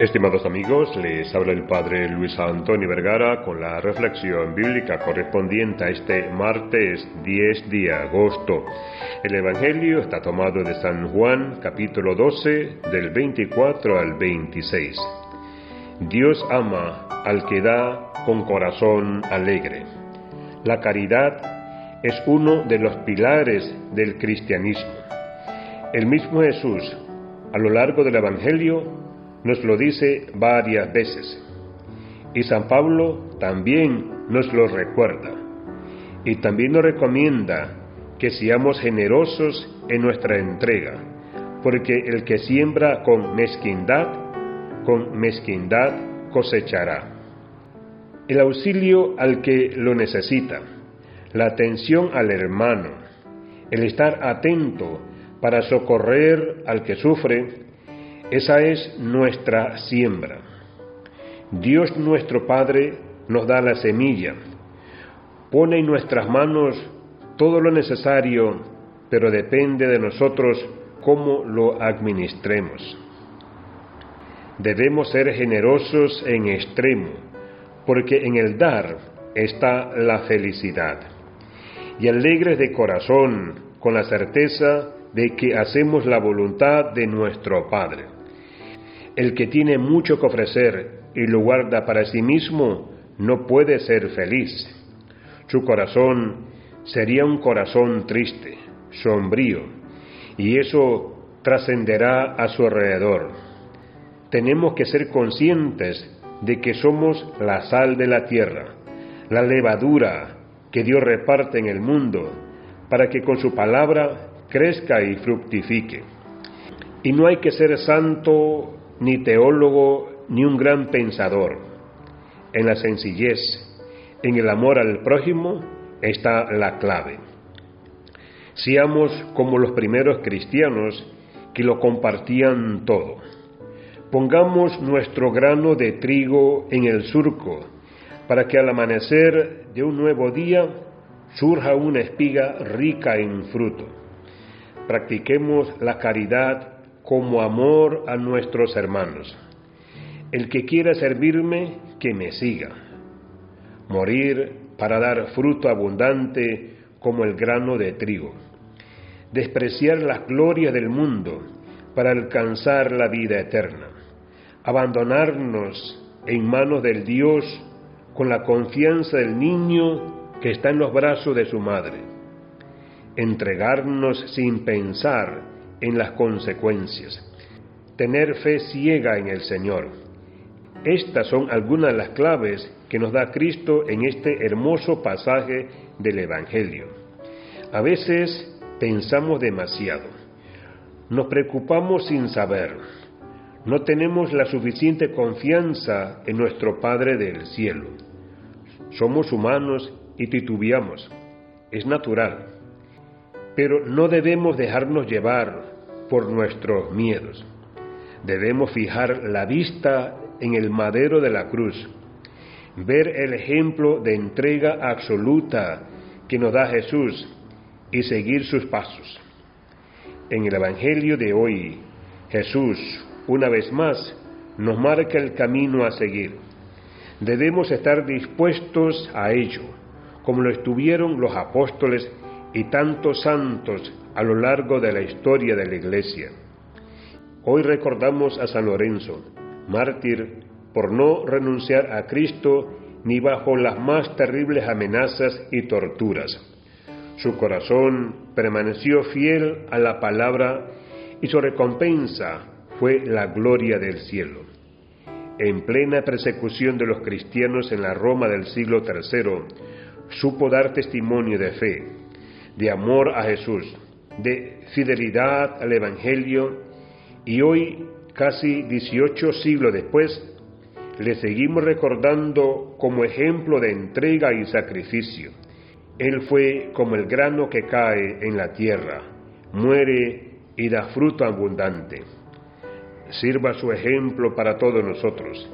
Estimados amigos, les habla el Padre Luis Antonio Vergara con la reflexión bíblica correspondiente a este martes 10 de agosto. El Evangelio está tomado de San Juan capítulo 12 del 24 al 26. Dios ama al que da con corazón alegre. La caridad es uno de los pilares del cristianismo. El mismo Jesús, a lo largo del Evangelio, nos lo dice varias veces. Y San Pablo también nos lo recuerda. Y también nos recomienda que seamos generosos en nuestra entrega, porque el que siembra con mezquindad, con mezquindad cosechará. El auxilio al que lo necesita, la atención al hermano, el estar atento para socorrer al que sufre, esa es nuestra siembra. Dios nuestro Padre nos da la semilla, pone en nuestras manos todo lo necesario, pero depende de nosotros cómo lo administremos. Debemos ser generosos en extremo, porque en el dar está la felicidad. Y alegres de corazón, con la certeza de que hacemos la voluntad de nuestro Padre. El que tiene mucho que ofrecer y lo guarda para sí mismo no puede ser feliz. Su corazón sería un corazón triste, sombrío, y eso trascenderá a su alrededor. Tenemos que ser conscientes de que somos la sal de la tierra, la levadura que Dios reparte en el mundo, para que con su palabra crezca y fructifique. Y no hay que ser santo ni teólogo, ni un gran pensador. En la sencillez, en el amor al prójimo, está la clave. Seamos como los primeros cristianos que lo compartían todo. Pongamos nuestro grano de trigo en el surco para que al amanecer de un nuevo día surja una espiga rica en fruto. Practiquemos la caridad como amor a nuestros hermanos. El que quiera servirme, que me siga. Morir para dar fruto abundante como el grano de trigo. Despreciar las glorias del mundo para alcanzar la vida eterna. Abandonarnos en manos del Dios con la confianza del niño que está en los brazos de su madre. Entregarnos sin pensar en las consecuencias. Tener fe ciega en el Señor. Estas son algunas de las claves que nos da Cristo en este hermoso pasaje del Evangelio. A veces pensamos demasiado, nos preocupamos sin saber, no tenemos la suficiente confianza en nuestro Padre del cielo. Somos humanos y titubeamos, es natural, pero no debemos dejarnos llevar por nuestros miedos. Debemos fijar la vista en el madero de la cruz, ver el ejemplo de entrega absoluta que nos da Jesús y seguir sus pasos. En el Evangelio de hoy, Jesús, una vez más, nos marca el camino a seguir. Debemos estar dispuestos a ello, como lo estuvieron los apóstoles y tantos santos a lo largo de la historia de la Iglesia. Hoy recordamos a San Lorenzo, mártir por no renunciar a Cristo ni bajo las más terribles amenazas y torturas. Su corazón permaneció fiel a la palabra y su recompensa fue la gloria del cielo. En plena persecución de los cristianos en la Roma del siglo III, supo dar testimonio de fe, de amor a Jesús, de fidelidad al Evangelio y hoy, casi 18 siglos después, le seguimos recordando como ejemplo de entrega y sacrificio. Él fue como el grano que cae en la tierra, muere y da fruto abundante. Sirva su ejemplo para todos nosotros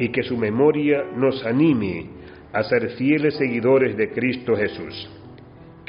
y que su memoria nos anime a ser fieles seguidores de Cristo Jesús.